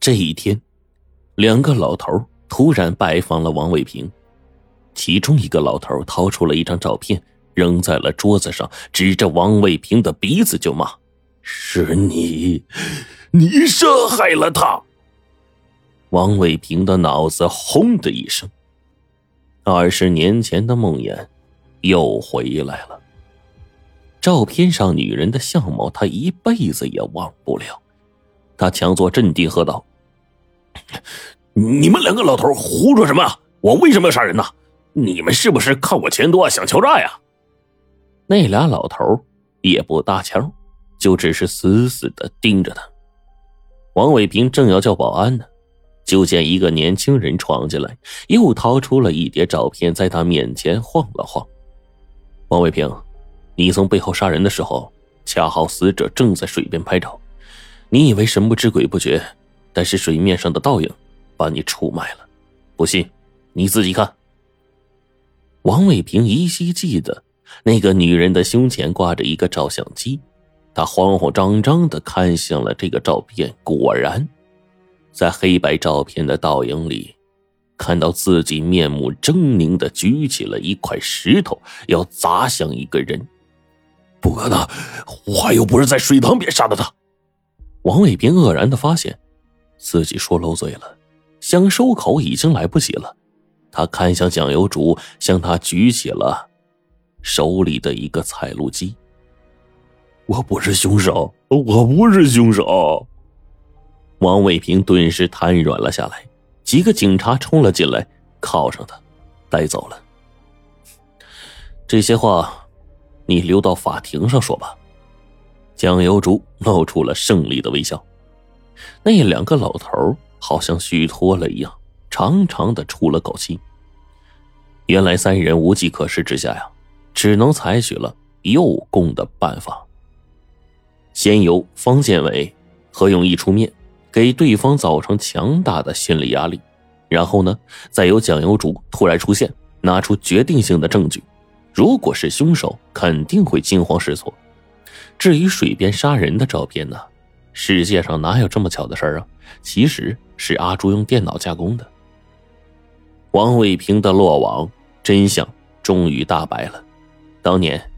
这一天，两个老头突然拜访了王卫平。其中一个老头掏出了一张照片，扔在了桌子上，指着王卫平的鼻子就骂：“是你，你杀害了他！”王卫平的脑子轰的一声，二十年前的梦魇又回来了。照片上女人的相貌，他一辈子也忘不了。他强作镇定，喝道：“你们两个老头胡说什么？我为什么要杀人呢？你们是不是看我钱多想敲诈呀？”那俩老头也不搭腔，就只是死死的盯着他。王伟平正要叫保安呢，就见一个年轻人闯进来，又掏出了一叠照片，在他面前晃了晃。王伟平，你从背后杀人的时候，恰好死者正在水边拍照。你以为神不知鬼不觉，但是水面上的倒影把你出卖了。不信，你自己看。王伟平依稀记得，那个女人的胸前挂着一个照相机，他慌慌张张的看向了这个照片，果然，在黑白照片的倒影里，看到自己面目狰狞的举起了一块石头，要砸向一个人。不可能，我又不是在水塘边杀的他。王伟平愕然的发现，自己说漏嘴了，想收口已经来不及了。他看向蒋有主，向他举起了手里的一个采录机。我不是凶手，我不是凶手。王伟平顿时瘫软了下来。几个警察冲了进来，铐上他，带走了。这些话，你留到法庭上说吧。蒋有竹露出了胜利的微笑，那两个老头好像虚脱了一样，长长的出了口气。原来三人无计可施之下呀，只能采取了诱供的办法。先由方建伟、何永义出面，给对方造成强大的心理压力，然后呢，再由蒋有竹突然出现，拿出决定性的证据。如果是凶手，肯定会惊慌失措。至于水边杀人的照片呢？世界上哪有这么巧的事儿啊？其实是阿朱用电脑加工的。王卫平的落网，真相终于大白了。当年，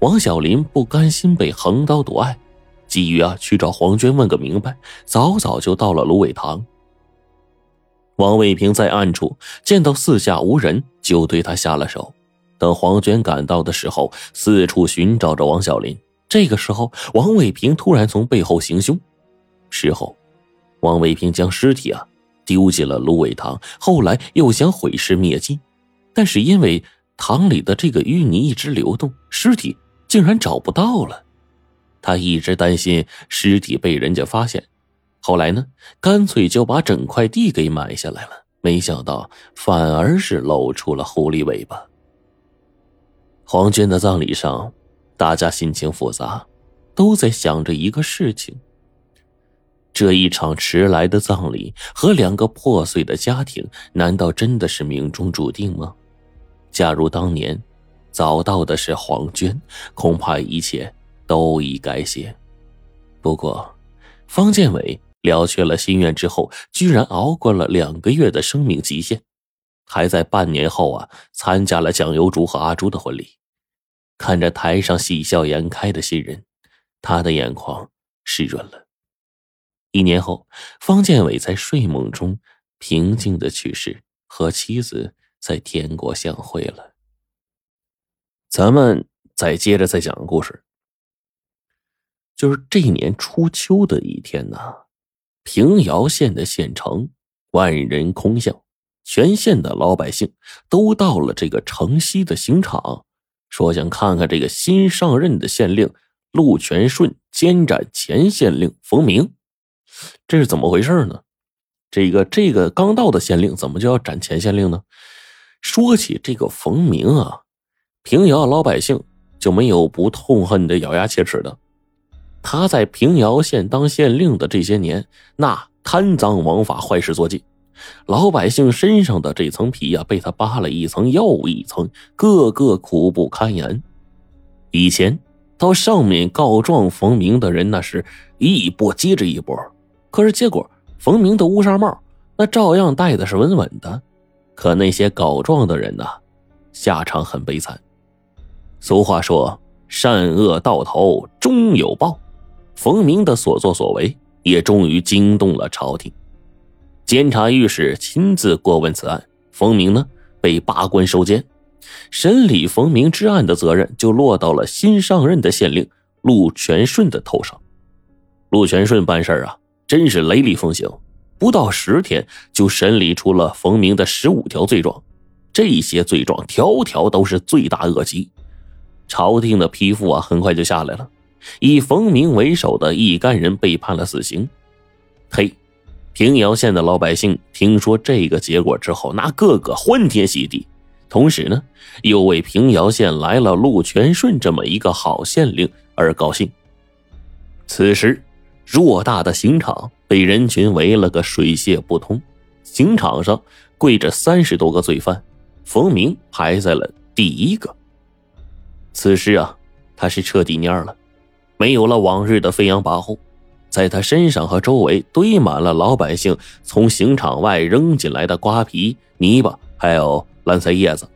王小林不甘心被横刀夺爱，急于啊去找黄娟问个明白，早早就到了芦苇塘。王卫平在暗处见到四下无人，就对他下了手。等黄娟赶到的时候，四处寻找着王小林。这个时候，王伟平突然从背后行凶。事后，王伟平将尸体啊丢进了芦苇塘，后来又想毁尸灭迹，但是因为塘里的这个淤泥一直流动，尸体竟然找不到了。他一直担心尸体被人家发现，后来呢，干脆就把整块地给买下来了。没想到，反而是露出了狐狸尾巴。黄娟的葬礼上。大家心情复杂，都在想着一个事情：这一场迟来的葬礼和两个破碎的家庭，难道真的是命中注定吗？假如当年早到的是黄娟，恐怕一切都已改写。不过，方建伟了却了心愿之后，居然熬过了两个月的生命极限，还在半年后啊参加了蒋有竹和阿朱的婚礼。看着台上喜笑颜开的新人，他的眼眶湿润了。一年后，方建伟在睡梦中平静的去世，和妻子在天国相会了。咱们再接着再讲个故事。就是这年初秋的一天呢，平遥县的县城万人空巷，全县的老百姓都到了这个城西的刑场。说想看看这个新上任的县令陆全顺监斩前县令冯明，这是怎么回事呢？这个这个刚到的县令怎么就要斩前县令呢？说起这个冯明啊，平遥老百姓就没有不痛恨的、咬牙切齿的。他在平遥县当县令的这些年，那贪赃枉法、坏事做尽。老百姓身上的这层皮呀，被他扒了一层又一层，个个苦不堪言。以前到上面告状冯明的人，那是一波接着一波。可是结果，冯明的乌纱帽那照样戴的是稳稳的，可那些告状的人呢，下场很悲惨。俗话说：“善恶到头终有报。”冯明的所作所为也终于惊动了朝廷，监察御史亲自过问此案，冯明呢被罢官收监，审理冯明之案的责任就落到了新上任的县令陆全顺的头上。陆全顺办事啊，真是雷厉风行，不到十天就审理出了冯明的十五条罪状，这些罪状条条都是罪大恶极，朝廷的批复啊很快就下来了，以冯明为首的一干人被判了死刑。嘿，平遥县的老百姓听说这个结果之后，那个个欢天喜地，同时呢，又为平遥县来了陆全顺这么一个好县令而高兴。此时。偌大的刑场被人群围了个水泄不通，刑场上跪着三十多个罪犯，冯明排在了第一个。此时啊，他是彻底蔫了，没有了往日的飞扬跋扈，在他身上和周围堆满了老百姓从刑场外扔进来的瓜皮、泥巴，还有烂菜叶子。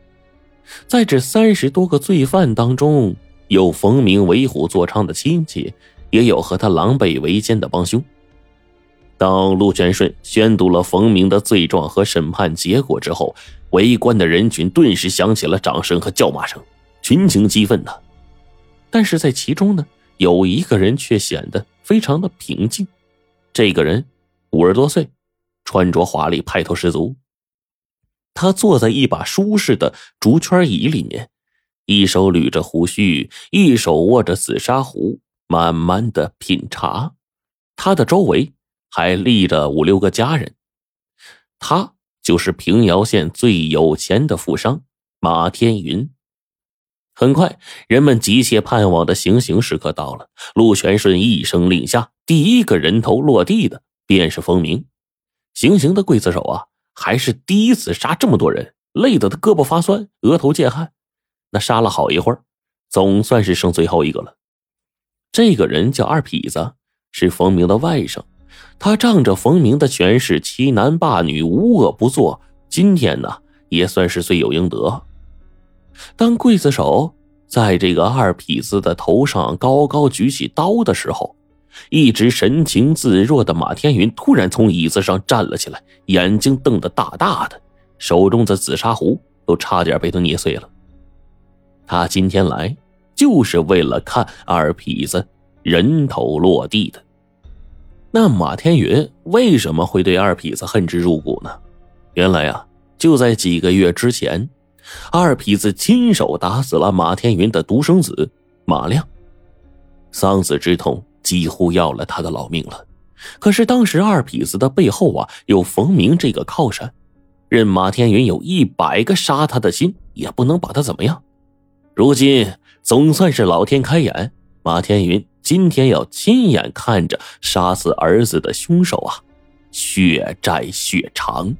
在这三十多个罪犯当中，有冯明为虎作伥的亲戚。也有和他狼狈为奸的帮凶。当陆全顺宣读了冯明的罪状和审判结果之后，围观的人群顿时响起了掌声和叫骂声，群情激愤呐。但是在其中呢，有一个人却显得非常的平静。这个人五十多岁，穿着华丽，派头十足。他坐在一把舒适的竹圈椅里面，一手捋着胡须，一手握着紫砂壶。慢慢的品茶，他的周围还立着五六个家人，他就是平遥县最有钱的富商马天云。很快，人们急切盼望的行刑时刻到了。陆全顺一声令下，第一个人头落地的便是冯明。行刑的刽子手啊，还是第一次杀这么多人，累得他胳膊发酸，额头见汗。那杀了好一会儿，总算是剩最后一个了。这个人叫二痞子，是冯明的外甥。他仗着冯明的权势，欺男霸女，无恶不作。今天呢，也算是罪有应得。当刽子手在这个二痞子的头上高高举起刀的时候，一直神情自若的马天云突然从椅子上站了起来，眼睛瞪得大大的，手中的紫砂壶都差点被他捏碎了。他今天来。就是为了看二痞子人头落地的。那马天云为什么会对二痞子恨之入骨呢？原来啊，就在几个月之前，二痞子亲手打死了马天云的独生子马亮，丧子之痛几乎要了他的老命了。可是当时二痞子的背后啊，有冯明这个靠山，任马天云有一百个杀他的心，也不能把他怎么样。如今。总算是老天开眼，马天云今天要亲眼看着杀死儿子的凶手啊，血债血偿。